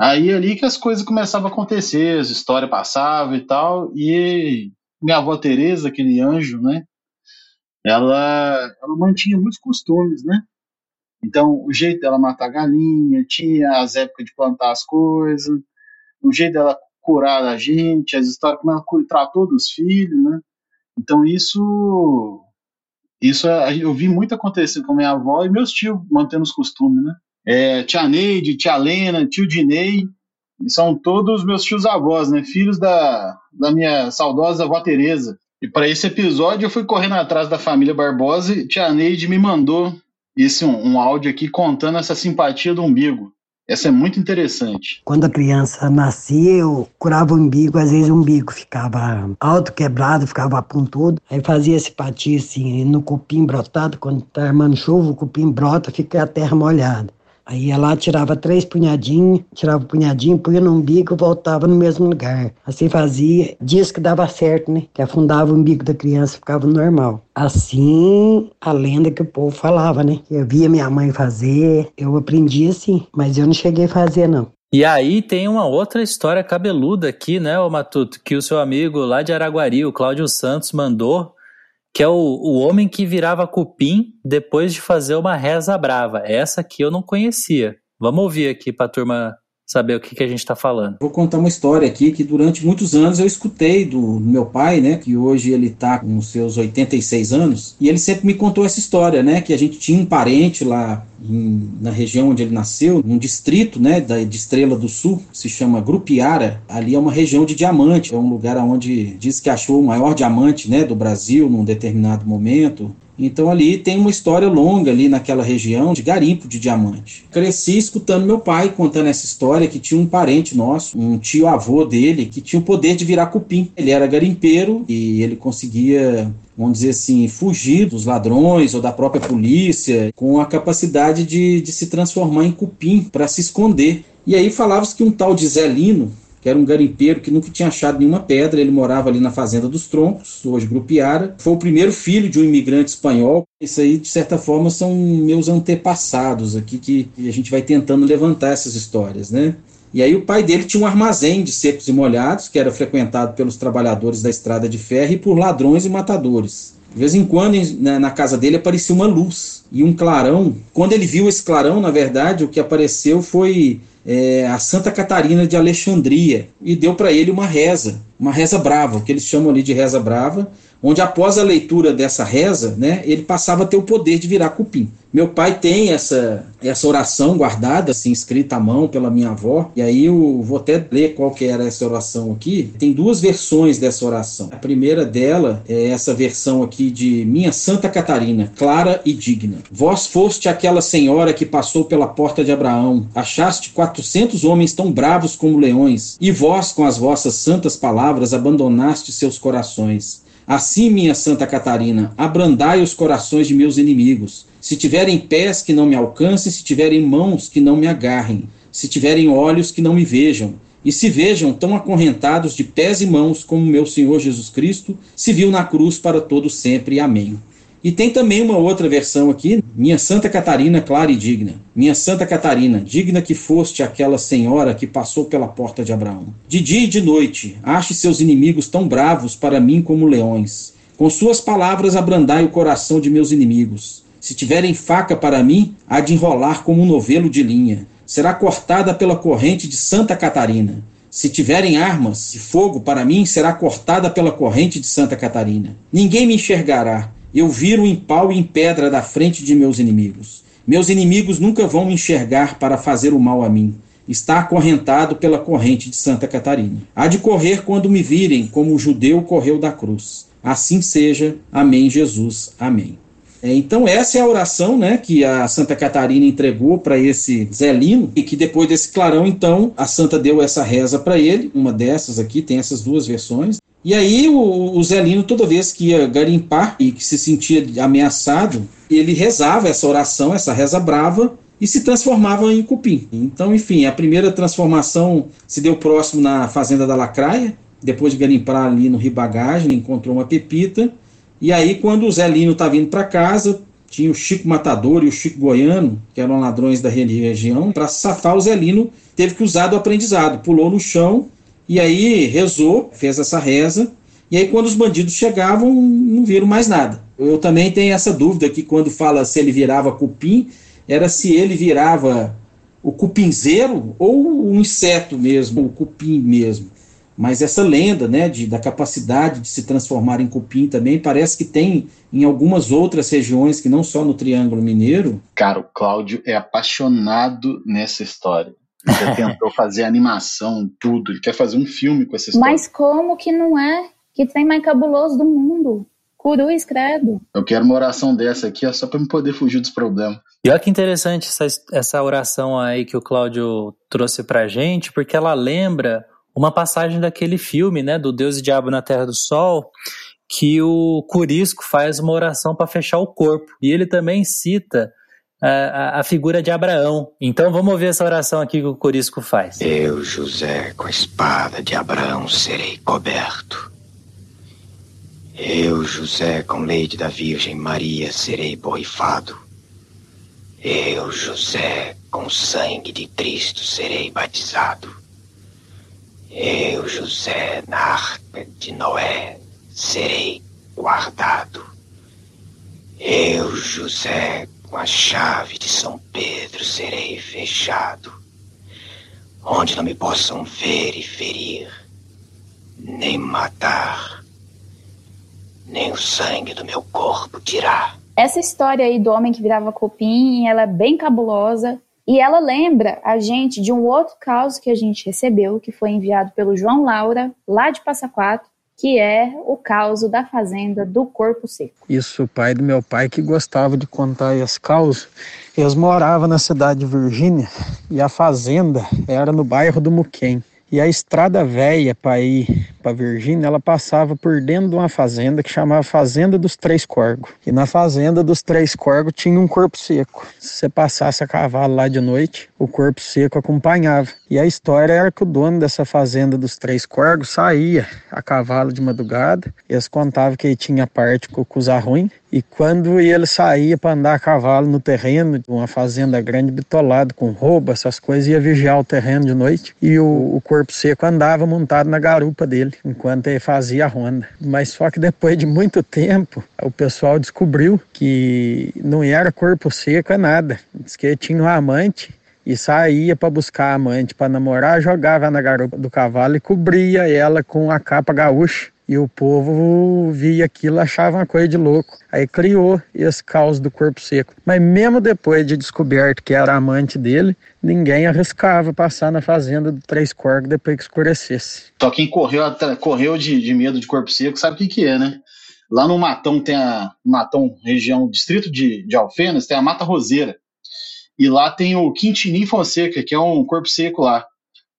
Aí é ali que as coisas começavam a acontecer, as histórias passavam e tal. E minha avó Tereza, aquele anjo, né? Ela, ela mantinha muitos costumes, né? Então, o jeito dela matar galinha, tinha as épocas de plantar as coisas, o jeito dela curar a gente, as histórias como ela tratou dos filhos, né? Então, isso isso eu vi muito acontecer com minha avó e meus tios mantendo os costumes, né? É, tia Neide, tia Lena, tio Dinei, são todos meus tios avós, né? Filhos da, da minha saudosa avó Tereza. E para esse episódio eu fui correndo atrás da família Barbosa e tia Neide me mandou esse um, um áudio aqui contando essa simpatia do umbigo. Essa é muito interessante. Quando a criança nascia, eu curava o umbigo, às vezes o umbigo ficava alto, quebrado, ficava pontudo. Aí fazia simpatia assim, no cupim brotado, quando tá armando chuva, o cupim brota, fica a terra molhada. Aí ia lá, tirava três punhadinhos, tirava o punhadinho, punha no umbigo voltava no mesmo lugar. Assim fazia, diz que dava certo, né? Que afundava o umbigo da criança, ficava normal. Assim, a lenda que o povo falava, né? Eu via minha mãe fazer, eu aprendi assim, mas eu não cheguei a fazer, não. E aí tem uma outra história cabeluda aqui, né, ô Matuto, que o seu amigo lá de Araguari, o Cláudio Santos, mandou, que é o, o homem que virava cupim depois de fazer uma reza brava. Essa aqui eu não conhecia. Vamos ouvir aqui pra turma saber o que, que a gente tá falando. Vou contar uma história aqui que durante muitos anos eu escutei do meu pai, né, que hoje ele tá com seus 86 anos, e ele sempre me contou essa história, né, que a gente tinha um parente lá em- na região onde ele nasceu, um distrito, né, da, de Estrela do Sul, se chama Grupiara, ali é uma região de diamante, é um lugar onde diz que achou o maior diamante, né, do Brasil num determinado momento, então ali tem uma história longa ali naquela região de garimpo de diamante. Cresci escutando meu pai contando essa história que tinha um parente nosso, um tio avô dele, que tinha o poder de virar cupim. Ele era garimpeiro e ele conseguia vamos dizer assim, fugir dos ladrões ou da própria polícia, com a capacidade de, de se transformar em cupim para se esconder. E aí falava-se que um tal de Zelino, que era um garimpeiro que nunca tinha achado nenhuma pedra, ele morava ali na Fazenda dos Troncos, hoje Grupiara, foi o primeiro filho de um imigrante espanhol. Isso aí, de certa forma, são meus antepassados aqui, que, a gente vai tentando levantar essas histórias, né? E aí o pai dele tinha um armazém de secos e molhados, que era frequentado pelos trabalhadores da estrada de ferro e por ladrões e matadores. De vez em quando, na, casa dele aparecia uma luz e um clarão. Quando ele viu esse clarão, na verdade, o que apareceu foi é, a Santa Catarina de Alexandria e deu para ele uma reza, uma reza brava, que eles chamam ali de reza brava, onde após a leitura dessa reza, né, ele passava a ter o poder de virar cupim. Meu pai tem essa, essa oração guardada, assim, escrita à mão pela minha avó, e aí eu vou até ler qual que era essa oração aqui. Tem duas versões dessa oração. A primeira dela é essa versão aqui de Minha Santa Catarina, clara e digna. Vós foste aquela senhora que passou pela porta de Abraão, achaste quatrocentos homens tão bravos como leões, e vós, com as vossas santas palavras, abandonaste seus corações. Assim, minha Santa Catarina, abrandai os corações de meus inimigos. Se tiverem pés que não me alcancem, se tiverem mãos que não me agarrem, se tiverem olhos que não me vejam, e se vejam tão acorrentados de pés e mãos como meu Senhor Jesus Cristo se viu na cruz para todo sempre. Amém. E tem também uma outra versão aqui, minha Santa Catarina clara e digna. Minha Santa Catarina, digna que foste aquela senhora que passou pela porta de Abraão. De dia e de noite, ache seus inimigos tão bravos para mim como leões. Com suas palavras abrandai o coração de meus inimigos. Se tiverem faca para mim, há de enrolar como um novelo de linha. Será cortada pela corrente de Santa Catarina. Se tiverem armas de fogo para mim, será cortada pela corrente de Santa Catarina. Ninguém me enxergará eu viro em pau e em pedra da frente de meus inimigos. Meus inimigos nunca vão me enxergar para fazer o mal a mim. Está acorrentado pela corrente de Santa Catarina. Há de correr quando me virem, como o judeu correu da cruz. Assim seja. Amém, Jesus. Amém. É, então essa é a oração, né, que a Santa Catarina entregou para esse Zelino e que depois desse clarão, então a Santa deu essa reza para ele. Uma dessas aqui tem essas duas versões. E aí o, o Zelino, toda vez que ia garimpar e que se sentia ameaçado, ele rezava essa oração, essa reza brava, e se transformava em cupim. Então, enfim, a primeira transformação se deu próximo na fazenda da Lacraia, depois de garimpar ali no Ribagagem, encontrou uma pepita, e aí quando o Zelino está vindo para casa, tinha o Chico Matador e o Chico Goiano, que eram ladrões da região, para safar o Zelino, teve que usar do aprendizado, pulou no chão e aí rezou, fez essa reza, e aí quando os bandidos chegavam, não viram mais nada. Eu também tenho essa dúvida que quando fala se ele virava cupim, era se ele virava o cupinzeiro ou o inseto mesmo, o cupim mesmo. Mas essa lenda né, de, da capacidade de se transformar em cupim também parece que tem em algumas outras regiões que não só no Triângulo Mineiro. Cara, o Cláudio é apaixonado nessa história. Já tentou fazer animação, tudo. Ele quer fazer um filme com essa história. Mas como que não é? Que tem mais cabuloso do mundo. Curu escredo. Eu quero uma oração dessa aqui, é só para me poder fugir dos problemas. E olha que interessante essa, essa oração aí que o Cláudio trouxe pra gente, porque ela lembra uma passagem daquele filme, né, do Deus e Diabo na Terra do Sol, que o Curisco faz uma oração para fechar o corpo. E ele também cita a, a, figura de Abraão. Então vamos ver essa oração aqui que o Corisco faz. Eu, José, com a espada de Abraão serei coberto. Eu, José, com leite da Virgem Maria serei borrifado. Eu, José, com sangue de Cristo serei batizado. Eu, José, na arca de Noé serei guardado. Eu, José, com a chave de São Pedro serei fechado, onde não me possam ver e ferir, nem matar, nem o sangue do meu corpo tirar. Essa história aí do homem que virava cupim, ela é bem cabulosa. E ela lembra a gente de um outro caso que a gente recebeu, que foi enviado pelo João Laura, lá de Passa Quatro, que é o caos da fazenda do corpo seco. Isso, o pai do meu pai que gostava de contar esse caos. Eles moravam na cidade de Virgínia e a fazenda era no bairro do Muquem. E a estrada velha para ir para Virgínia, ela passava por dentro de uma fazenda que chamava Fazenda dos Três Corgos. E na Fazenda dos Três Corgos tinha um corpo seco. Se você passasse a cavalo lá de noite, o corpo seco acompanhava. E a história era que o dono dessa Fazenda dos Três Corgos saía a cavalo de madrugada. Eles contavam que ele tinha parte com o ruim. E quando ele saía para andar a cavalo no terreno, de uma fazenda grande bitolado com roubo, essas coisas, ia vigiar o terreno de noite. E o, o corpo seco andava montado na garupa dele, enquanto ele fazia a ronda. Mas só que depois de muito tempo, o pessoal descobriu que não era corpo seco, é nada. Diz que ele tinha um amante e saía para buscar a amante para namorar, jogava na garupa do cavalo e cobria ela com a capa gaúcha e o povo via aquilo, achava uma coisa de louco. Aí criou esse caos do corpo seco. Mas mesmo depois de descoberto que era amante dele, ninguém arriscava passar na fazenda do Três Corgos depois que escurecesse. Só quem correu, correu de, de medo de corpo seco sabe o que, que é, né? Lá no Matão tem a Matão, região, distrito de, de Alfenas, tem a Mata Roseira. E lá tem o Quintinim Fonseca, que é um corpo seco lá.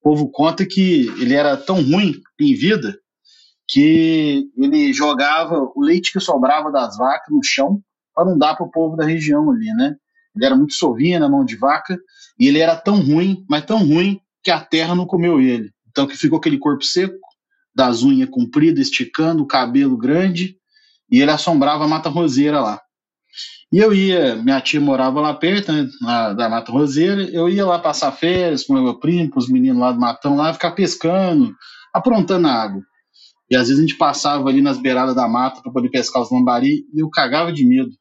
O povo conta que ele era tão ruim em vida que ele jogava o leite que sobrava das vacas no chão para não dar para o povo da região ali, né? Ele era muito sovinha na mão de vaca e ele era tão ruim, mas tão ruim que a terra não comeu ele. Então que ficou aquele corpo seco, das unhas compridas, esticando, o cabelo grande e ele assombrava a mata roseira lá. E eu ia, minha tia morava lá perto, né, na, da Mata Roseira, eu ia lá passar férias com meu primo, com os meninos lá do Matão, lá, ficar pescando, aprontando a água. E às vezes a gente passava ali nas beiradas da mata para poder pescar os lambari e eu cagava de medo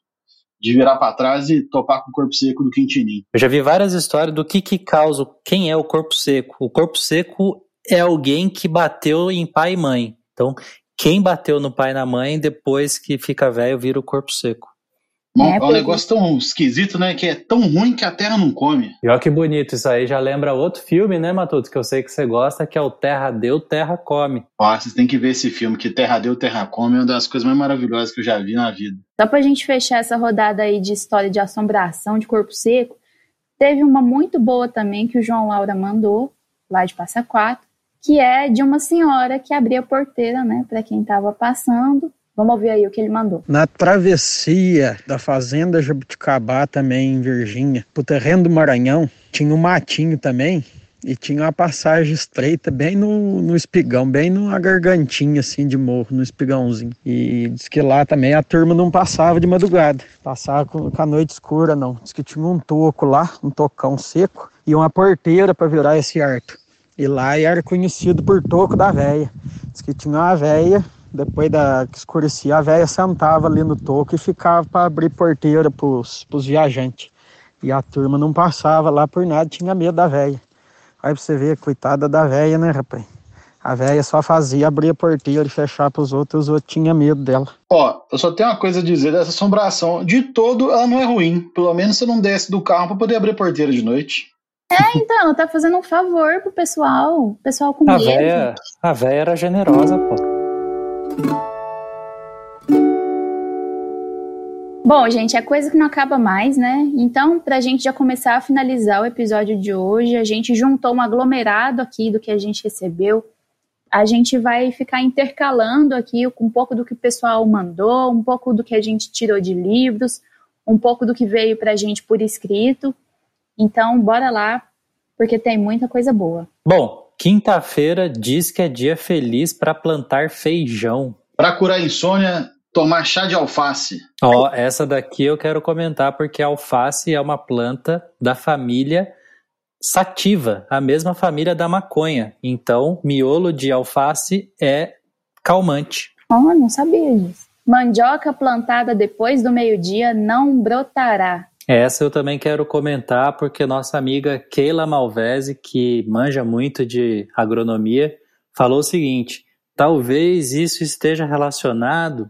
de virar para trás e topar com o corpo seco do quintinim. Eu já vi várias histórias do que que causa, quem é o corpo seco. O corpo seco é alguém que bateu em pai e mãe. Então, quem bateu no pai e na mãe, depois que fica velho, vira o corpo seco. É, é um negócio tão esquisito, né? Que é tão ruim que a terra não come. E olha que bonito, isso aí já lembra outro filme, né, Matuto? Que eu sei que você gosta, que é o Terra Deu, Terra Come. Ó, vocês têm que ver esse filme, que Terra Deu, Terra Come é uma das coisas mais maravilhosas que eu já vi na vida. Só pra gente fechar essa rodada aí de história de assombração de corpo seco, teve uma muito boa também que o João Laura mandou, lá de Passa Quatro, que é de uma senhora que abria a porteira, né, para quem tava passando Vamos ouvir aí o que ele mandou. Na travessia da fazenda Jabuticabá, também em Virgínia, pro terreno do Maranhão, tinha um matinho também e tinha uma passagem estreita bem no, no espigão, bem numa gargantinha assim de morro, no espigãozinho. E diz que lá também a turma não passava de madrugada, passava com, com a noite escura não. Diz que tinha um toco lá, um tocão seco e uma porteira para virar esse arto. E lá era conhecido por toco da véia. Diz que tinha uma véia depois da que escurecia, a velha sentava ali no toco e ficava para abrir porteira para os viajantes. E a turma não passava lá por nada, tinha medo da velha. Aí pra você ver, coitada da velha, né, rapaz? A velha só fazia abrir a porteira e fechar para os outros, os outros tinham medo dela. Ó, eu só tenho uma coisa a dizer dessa assombração. De todo, ela não é ruim. Pelo menos você não desce do carro para poder abrir a porteira de noite. É, então, tá fazendo um favor pro pessoal. O pessoal com a medo. Véia, a velha era generosa, pô. Bom, gente, é coisa que não acaba mais, né? Então, para a gente já começar a finalizar o episódio de hoje, a gente juntou um aglomerado aqui do que a gente recebeu. A gente vai ficar intercalando aqui com um pouco do que o pessoal mandou, um pouco do que a gente tirou de livros, um pouco do que veio para a gente por escrito. Então, bora lá, porque tem muita coisa boa. Bom, Quinta-feira diz que é dia feliz para plantar feijão. Para curar insônia, tomar chá de alface. Ó, oh, essa daqui eu quero comentar porque a alface é uma planta da família sativa, a mesma família da maconha. Então, miolo de alface é calmante. Oh, não sabia disso. Mandioca plantada depois do meio-dia não brotará. Essa eu também quero comentar porque nossa amiga Keila Malvese, que manja muito de agronomia, falou o seguinte: talvez isso esteja relacionado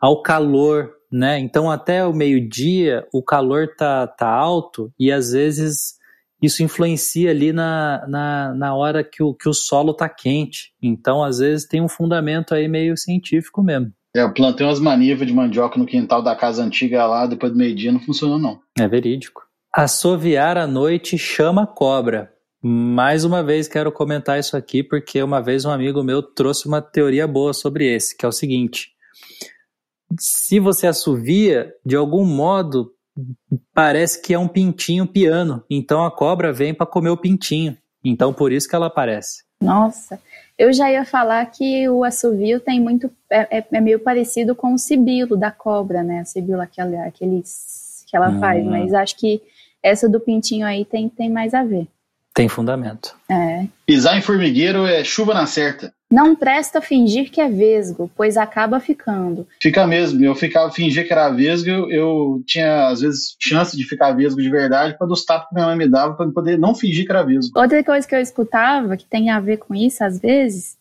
ao calor, né? Então até o meio-dia o calor tá, tá alto e às vezes isso influencia ali na, na, na hora que o, que o solo tá quente. Então às vezes tem um fundamento aí meio científico mesmo. É, eu plantei umas manivas de mandioca no quintal da casa antiga lá, depois do meio-dia não funcionou não. É verídico. Assoviar à noite chama cobra. Mais uma vez quero comentar isso aqui porque uma vez um amigo meu trouxe uma teoria boa sobre esse, que é o seguinte: se você assovia, de algum modo parece que é um pintinho piano, então a cobra vem para comer o pintinho. Então por isso que ela aparece. Nossa, eu já ia falar que o assovio tem muito é, é, é meio parecido com o sibilo da cobra, né? A sibilo aquele, aqueles que ela hum. faz, mas acho que essa do pintinho aí tem, tem mais a ver. Tem fundamento. É. Pisar em formigueiro é chuva na certa. Não presta fingir que é vesgo, pois acaba ficando. Fica mesmo. Eu ficava fingir que era vesgo, eu, eu tinha às vezes chance de ficar vesgo de verdade para dos tapas que minha mãe me dava para poder não fingir que era vesgo. Outra coisa que eu escutava que tem a ver com isso às vezes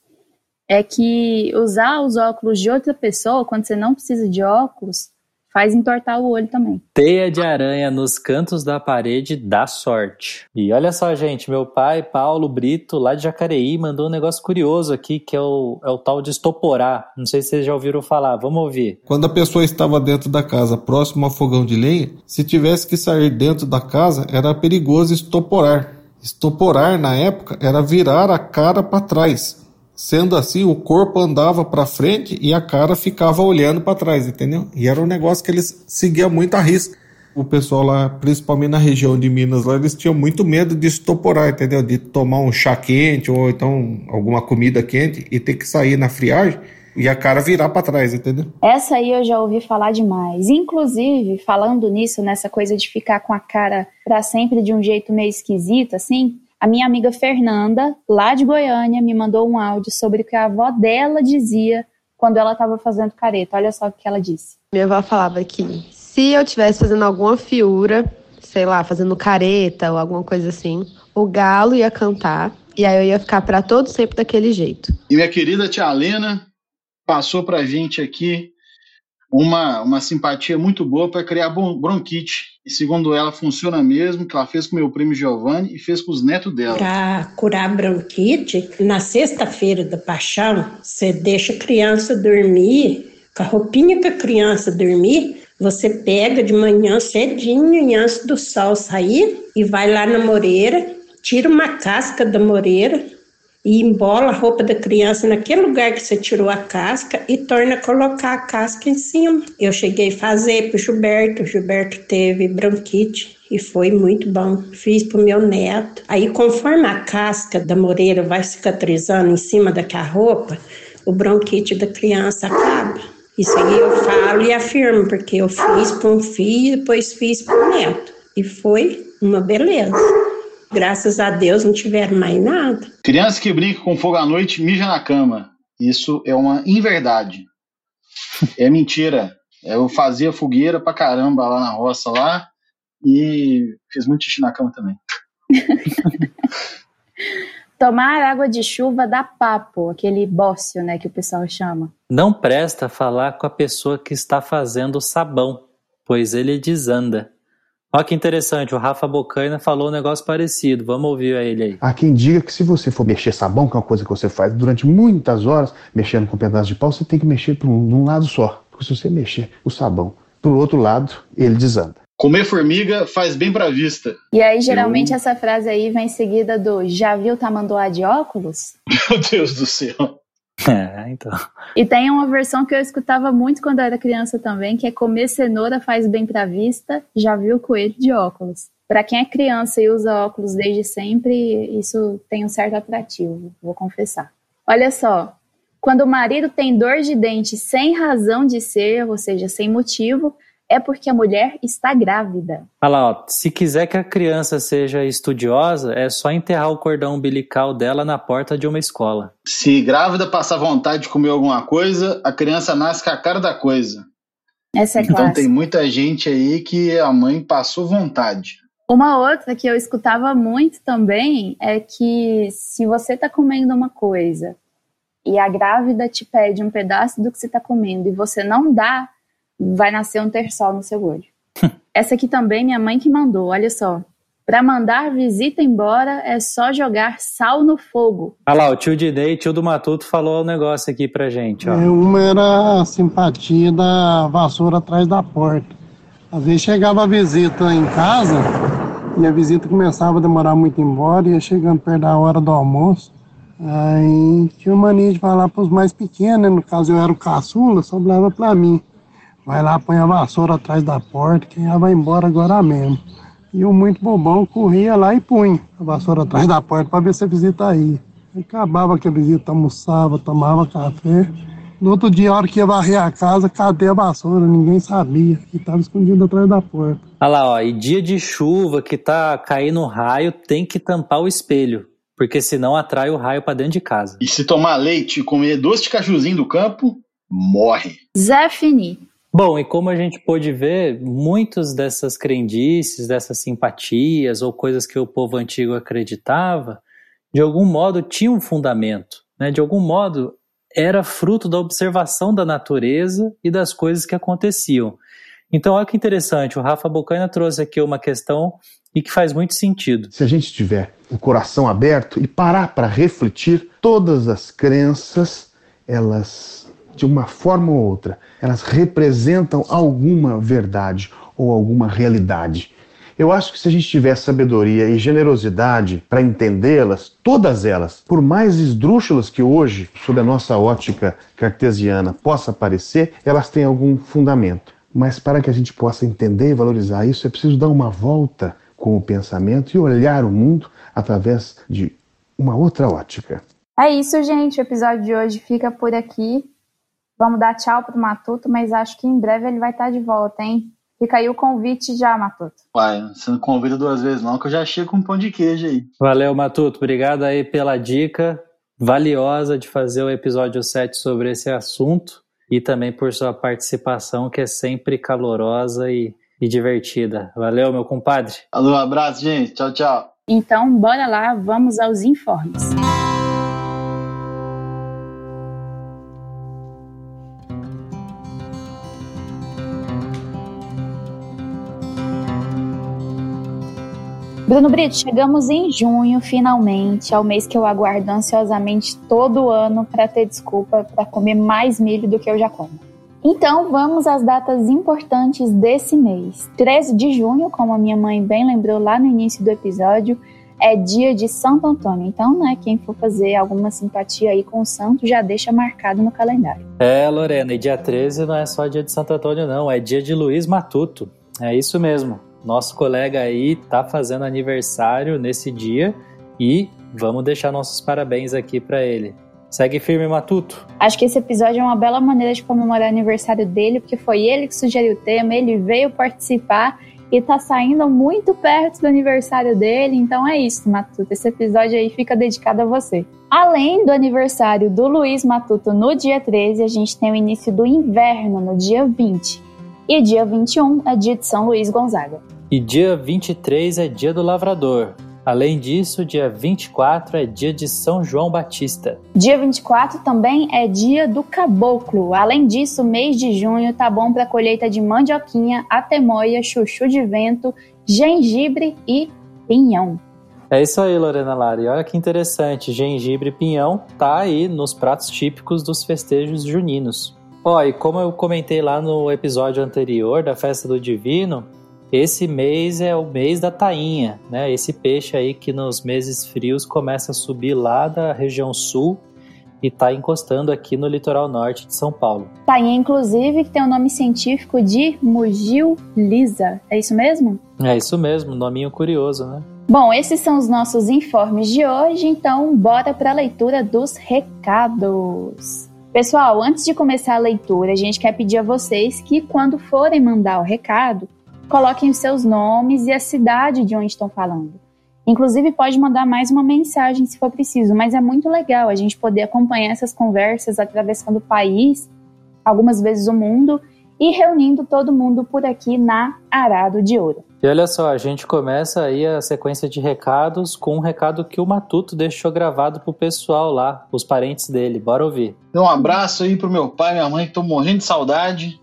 é que usar os óculos de outra pessoa quando você não precisa de óculos faz entortar o olho também. Teia de aranha nos cantos da parede dá sorte. E olha só, gente, meu pai, Paulo Brito, lá de Jacareí, mandou um negócio curioso aqui, que é o, é o tal de estoporar. Não sei se vocês já ouviram falar, vamos ouvir. Quando a pessoa estava dentro da casa, próximo ao fogão de lenha, se tivesse que sair dentro da casa, era perigoso estoporar. Estoporar, na época, era virar a cara para trás, Sendo assim, o corpo andava para frente e a cara ficava olhando para trás, entendeu? E era um negócio que eles seguiam muito a risca. O pessoal lá, principalmente na região de Minas, lá, eles tinham muito medo de estoporar, entendeu? De tomar um chá quente ou então alguma comida quente e ter que sair na friagem e a cara virar para trás, entendeu? Essa aí eu já ouvi falar demais. Inclusive, falando nisso, nessa coisa de ficar com a cara para sempre de um jeito meio esquisito, assim, a minha amiga Fernanda, lá de Goiânia, me mandou um áudio sobre o que a avó dela dizia quando ela estava fazendo careta. Olha só o que ela disse. Minha avó falava que se eu estivesse fazendo alguma fiura, sei lá, fazendo careta ou alguma coisa assim, o galo ia cantar e aí eu ia ficar para todo sempre daquele jeito. E minha querida tia Lena passou pra gente aqui uma, uma simpatia muito boa para criar bronquite. E segundo ela, funciona mesmo, que ela fez com meu primo Giovanni e fez com os netos dela. Para curar bronquite, na sexta-feira da paixão, você deixa a criança dormir, com a roupinha que a criança dormir, você pega de manhã cedinho, antes do sol sair, e vai lá na moreira, tira uma casca da moreira, e embola a roupa da criança naquele lugar que você tirou a casca e torna a colocar a casca em cima. Eu cheguei a fazer para o Gilberto, o Gilberto teve bronquite e foi muito bom. Fiz para o meu neto. Aí, conforme a casca da moreira vai cicatrizando em cima daquela roupa, o bronquite da criança acaba. Isso aí eu falo e afirmo, porque eu fiz para um filho, depois fiz para o neto. E foi uma beleza. Graças a Deus não tiveram mais nada. Criança que brinca com fogo à noite mija na cama. Isso é uma inverdade. É mentira. Eu fazia fogueira pra caramba lá na roça lá e fiz muito xixi na cama também. Tomar água de chuva dá papo, aquele bócio, né, que o pessoal chama. Não presta falar com a pessoa que está fazendo sabão, pois ele desanda. Olha que interessante, o Rafa Bocaina falou um negócio parecido. Vamos ouvir a ele aí. Há quem diga que se você for mexer sabão, que é uma coisa que você faz durante muitas horas, mexendo com um pedaço de pau, você tem que mexer por um, um lado só. Porque se você mexer o sabão pro outro lado, ele desanda. Comer formiga faz bem pra vista. E aí, geralmente, Eu... essa frase aí vem seguida do já viu tamanduá de óculos? Meu Deus do céu. É, então. E tem uma versão que eu escutava muito quando eu era criança também, que é comer cenoura faz bem pra vista, já viu coelho de óculos. Para quem é criança e usa óculos desde sempre, isso tem um certo atrativo, vou confessar. Olha só, quando o marido tem dor de dente sem razão de ser, ou seja, sem motivo, é porque a mulher está grávida. Olha lá, ó, se quiser que a criança seja estudiosa, é só enterrar o cordão umbilical dela na porta de uma escola. Se grávida passar vontade de comer alguma coisa, a criança nasce com a cara da coisa. Essa é então clássica. tem muita gente aí que a mãe passou vontade. Uma outra que eu escutava muito também é que se você está comendo uma coisa e a grávida te pede um pedaço do que você está comendo e você não dá, vai nascer um terçol no seu olho. Essa aqui também minha mãe que mandou, olha só. Para mandar visita embora é só jogar sal no fogo. Olha lá, o tio Dinei, tio do Matuto, falou um negócio aqui pra gente. Ó. É, uma era a simpatia da vassoura atrás da porta. Às vezes chegava a visita em casa, e a visita começava a demorar muito embora, ia chegando perto da hora do almoço. Aí tinha mania de falar para os mais pequenos, né? no caso eu era o caçula, sobrava para mim. Vai lá, põe a vassoura atrás da porta, quem já vai embora agora mesmo. E o muito bobão corria lá e punha a vassoura atrás da porta para ver se a visita ia. Acabava que a visita almoçava, tomava café. No outro dia, a hora que ia varrer a casa, cadê a vassoura? Ninguém sabia. E estava escondido atrás da porta. Olha lá, ó, e dia de chuva que tá caindo raio, tem que tampar o espelho. Porque senão atrai o raio para dentro de casa. E se tomar leite e comer doce de cajuzinho do campo, morre. Zé Fini. Bom, e como a gente pôde ver, muitas dessas crendices, dessas simpatias ou coisas que o povo antigo acreditava, de algum modo tinham um fundamento. Né? De algum modo, era fruto da observação da natureza e das coisas que aconteciam. Então, olha que interessante, o Rafa Bocaina trouxe aqui uma questão e que faz muito sentido. Se a gente tiver o coração aberto e parar para refletir, todas as crenças, elas, de uma forma ou outra, elas representam alguma verdade ou alguma realidade. Eu acho que se a gente tiver sabedoria e generosidade para entendê-las, todas elas, por mais esdrúxulas que hoje, sob a nossa ótica cartesiana, possa parecer, elas têm algum fundamento. Mas para que a gente possa entender e valorizar isso, é preciso dar uma volta com o pensamento e olhar o mundo através de uma outra ótica. É isso, gente. O episódio de hoje fica por aqui. Vamos dar tchau pro Matuto, mas acho que em breve ele vai estar de volta, hein? Fica aí o convite já, Matuto. Pai, você não convida duas vezes não, que eu já chego com um pão de queijo aí. Valeu, Matuto. Obrigado aí pela dica valiosa de fazer o episódio 7 sobre esse assunto e também por sua participação, que é sempre calorosa e, e divertida. Valeu, meu compadre. Alô, um abraço, gente. Tchau, tchau. Então, bora lá, vamos aos informes. Bruno Brito, chegamos em junho, finalmente, ao mês que eu aguardo ansiosamente todo ano para ter desculpa para comer mais milho do que eu já como. Então, vamos às datas importantes desse mês. 13 de junho, como a minha mãe bem lembrou lá no início do episódio, é dia de Santo Antônio. Então, né, quem for fazer alguma simpatia aí com o santo, já deixa marcado no calendário. É, Lorena, e dia 13 não é só dia de Santo Antônio, não, é dia de Luiz Matuto. É isso mesmo. Nosso colega aí tá fazendo aniversário nesse dia e vamos deixar nossos parabéns aqui para ele. Segue firme, Matuto. Acho que esse episódio é uma bela maneira de comemorar o aniversário dele, porque foi ele que sugeriu o tema, ele veio participar e tá saindo muito perto do aniversário dele, então é isso, Matuto. Esse episódio aí fica dedicado a você. Além do aniversário do Luiz Matuto no dia 13, a gente tem o início do inverno no dia 20. E dia 21 é dia de São Luís Gonzaga. E dia 23 é dia do lavrador. Além disso, dia 24 é dia de São João Batista. Dia 24 também é dia do caboclo. Além disso, mês de junho tá bom para colheita de mandioquinha, atemoia, chuchu de vento, gengibre e pinhão. É isso aí, Lorena Lara. E olha que interessante, gengibre e pinhão tá aí nos pratos típicos dos festejos juninos. Ó, e como eu comentei lá no episódio anterior da Festa do Divino, esse mês é o mês da tainha, né? Esse peixe aí que nos meses frios começa a subir lá da região sul e tá encostando aqui no litoral norte de São Paulo. Tainha, inclusive, que tem o nome científico de Mugil lisa. É isso mesmo? É isso mesmo, nominho curioso, né? Bom, esses são os nossos informes de hoje, então bora para a leitura dos recados. Pessoal, antes de começar a leitura, a gente quer pedir a vocês que, quando forem mandar o recado, coloquem os seus nomes e a cidade de onde estão falando. Inclusive, pode mandar mais uma mensagem se for preciso, mas é muito legal a gente poder acompanhar essas conversas atravessando o país, algumas vezes o mundo, e reunindo todo mundo por aqui na Arado de Ouro. E olha só, a gente começa aí a sequência de recados com um recado que o Matuto deixou gravado pro pessoal lá, os parentes dele. Bora ouvir. Um abraço aí pro meu pai e minha mãe que estão morrendo de saudade.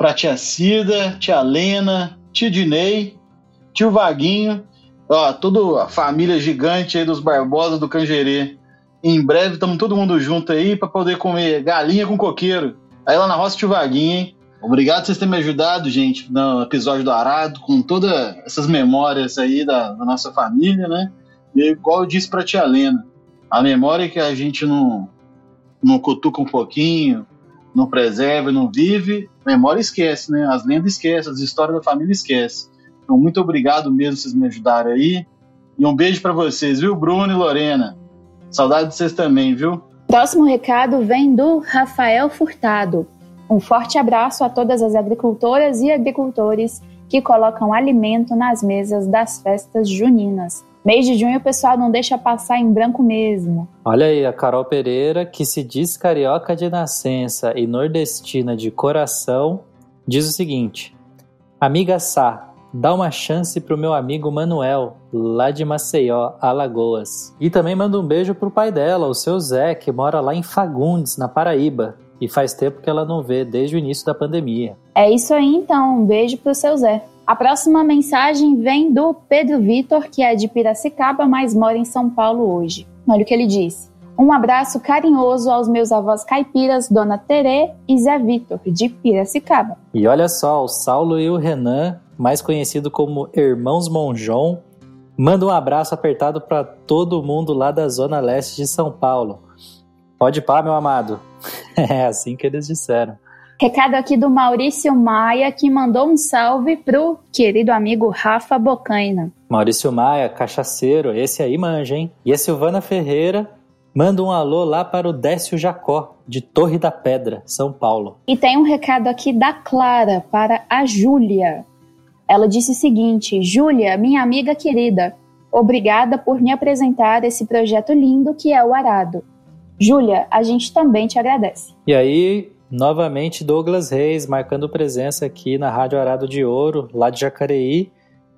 Pra tia Cida, tia Lena, tio Dinei, tio Vaguinho, ó, toda a família gigante aí dos Barbosa do Cangerê. Em breve estamos todo mundo junto aí para poder comer galinha com coqueiro. Aí lá na roça tio Vaguinho, hein? Obrigado por vocês terem me ajudado, gente, no episódio do Arado, com todas essas memórias aí da, da nossa família, né? E igual eu disse pra tia Lena, a memória que a gente não, não cutuca um pouquinho, não preserva, não vive, a memória esquece, né? As lendas esquecem, as histórias da família esquece. Então, muito obrigado mesmo vocês me ajudaram aí. E um beijo para vocês, viu, Bruno e Lorena? Saudade de vocês também, viu? Próximo recado vem do Rafael Furtado. Um forte abraço a todas as agricultoras e agricultores que colocam alimento nas mesas das festas juninas. Mês de junho o pessoal não deixa passar em branco mesmo. Olha aí, a Carol Pereira, que se diz carioca de nascença e nordestina de coração, diz o seguinte: Amiga Sá, dá uma chance pro meu amigo Manuel, lá de Maceió, Alagoas. E também manda um beijo pro pai dela, o seu Zé, que mora lá em Fagundes, na Paraíba. E faz tempo que ela não vê, desde o início da pandemia. É isso aí então, um beijo pro seu Zé. A próxima mensagem vem do Pedro Vitor, que é de Piracicaba, mas mora em São Paulo hoje. Olha o que ele disse. Um abraço carinhoso aos meus avós caipiras, Dona Terê e Zé Vitor, de Piracicaba. E olha só, o Saulo e o Renan, mais conhecido como Irmãos Monjom, manda um abraço apertado para todo mundo lá da Zona Leste de São Paulo. Pode pá, meu amado. É assim que eles disseram. Recado aqui do Maurício Maia, que mandou um salve pro querido amigo Rafa Bocaina. Maurício Maia, cachaceiro, esse aí manja, hein? E a Silvana Ferreira manda um alô lá para o Décio Jacó, de Torre da Pedra, São Paulo. E tem um recado aqui da Clara para a Júlia. Ela disse o seguinte: Júlia, minha amiga querida, obrigada por me apresentar esse projeto lindo que é o Arado. Júlia, a gente também te agradece. E aí, novamente, Douglas Reis, marcando presença aqui na Rádio Arado de Ouro, lá de Jacareí,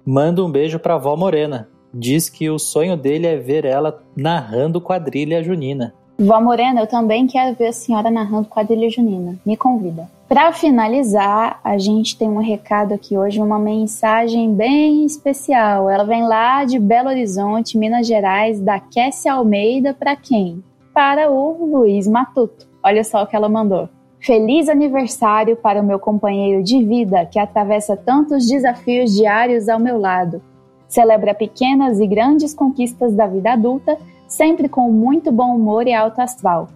manda um beijo para a avó Morena. Diz que o sonho dele é ver ela narrando quadrilha junina. Vó Morena, eu também quero ver a senhora narrando quadrilha junina. Me convida. Para finalizar, a gente tem um recado aqui hoje, uma mensagem bem especial. Ela vem lá de Belo Horizonte, Minas Gerais, da Kessia Almeida, para quem? Para o Luiz Matuto. Olha só o que ela mandou. Feliz aniversário para o meu companheiro de vida que atravessa tantos desafios diários ao meu lado. Celebra pequenas e grandes conquistas da vida adulta, sempre com muito bom humor e alto astral.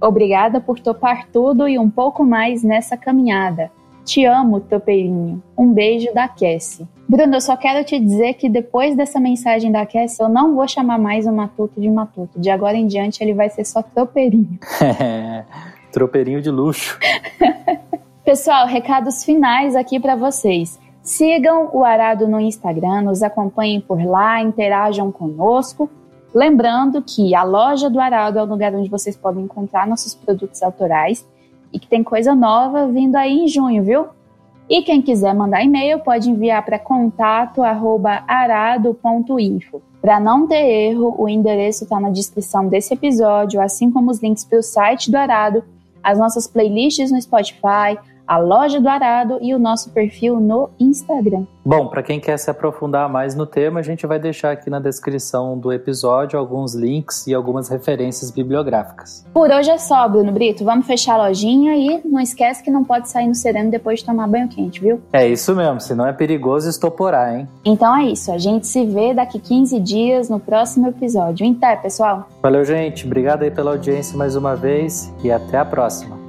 Obrigada por topar tudo e um pouco mais nessa caminhada. Te amo, topeirinho. Um beijo da Cassie. Bruno, eu só quero te dizer que depois dessa mensagem da Cassie, eu não vou chamar mais o Matuto de Matuto. De agora em diante, ele vai ser só topeirinho. Tropeirinho de luxo. Pessoal, recados finais aqui para vocês. Sigam o Arado no Instagram, nos acompanhem por lá, interajam conosco. Lembrando que a loja do Arado é o lugar onde vocês podem encontrar nossos produtos autorais e que tem coisa nova vindo aí em junho, viu? E quem quiser mandar e-mail pode enviar para contato@arado.info. Para não ter erro, o endereço está na descrição desse episódio, assim como os links para o site do Arado, as nossas playlists no Spotify, a loja do Arado e o nosso perfil no Instagram. Bom, para quem quer se aprofundar mais no tema, a gente vai deixar aqui na descrição do episódio alguns links e algumas referências bibliográficas. Por hoje é só, Bruno Brito. Vamos fechar a lojinha e não esquece que não pode sair no sereno depois de tomar banho quente, viu? É isso mesmo, senão é perigoso estoporar, hein? Então é isso. A gente se vê daqui 15 dias no próximo episódio. Até, pessoal. Valeu, gente. Obrigado aí pela audiência mais uma vez e até a próxima.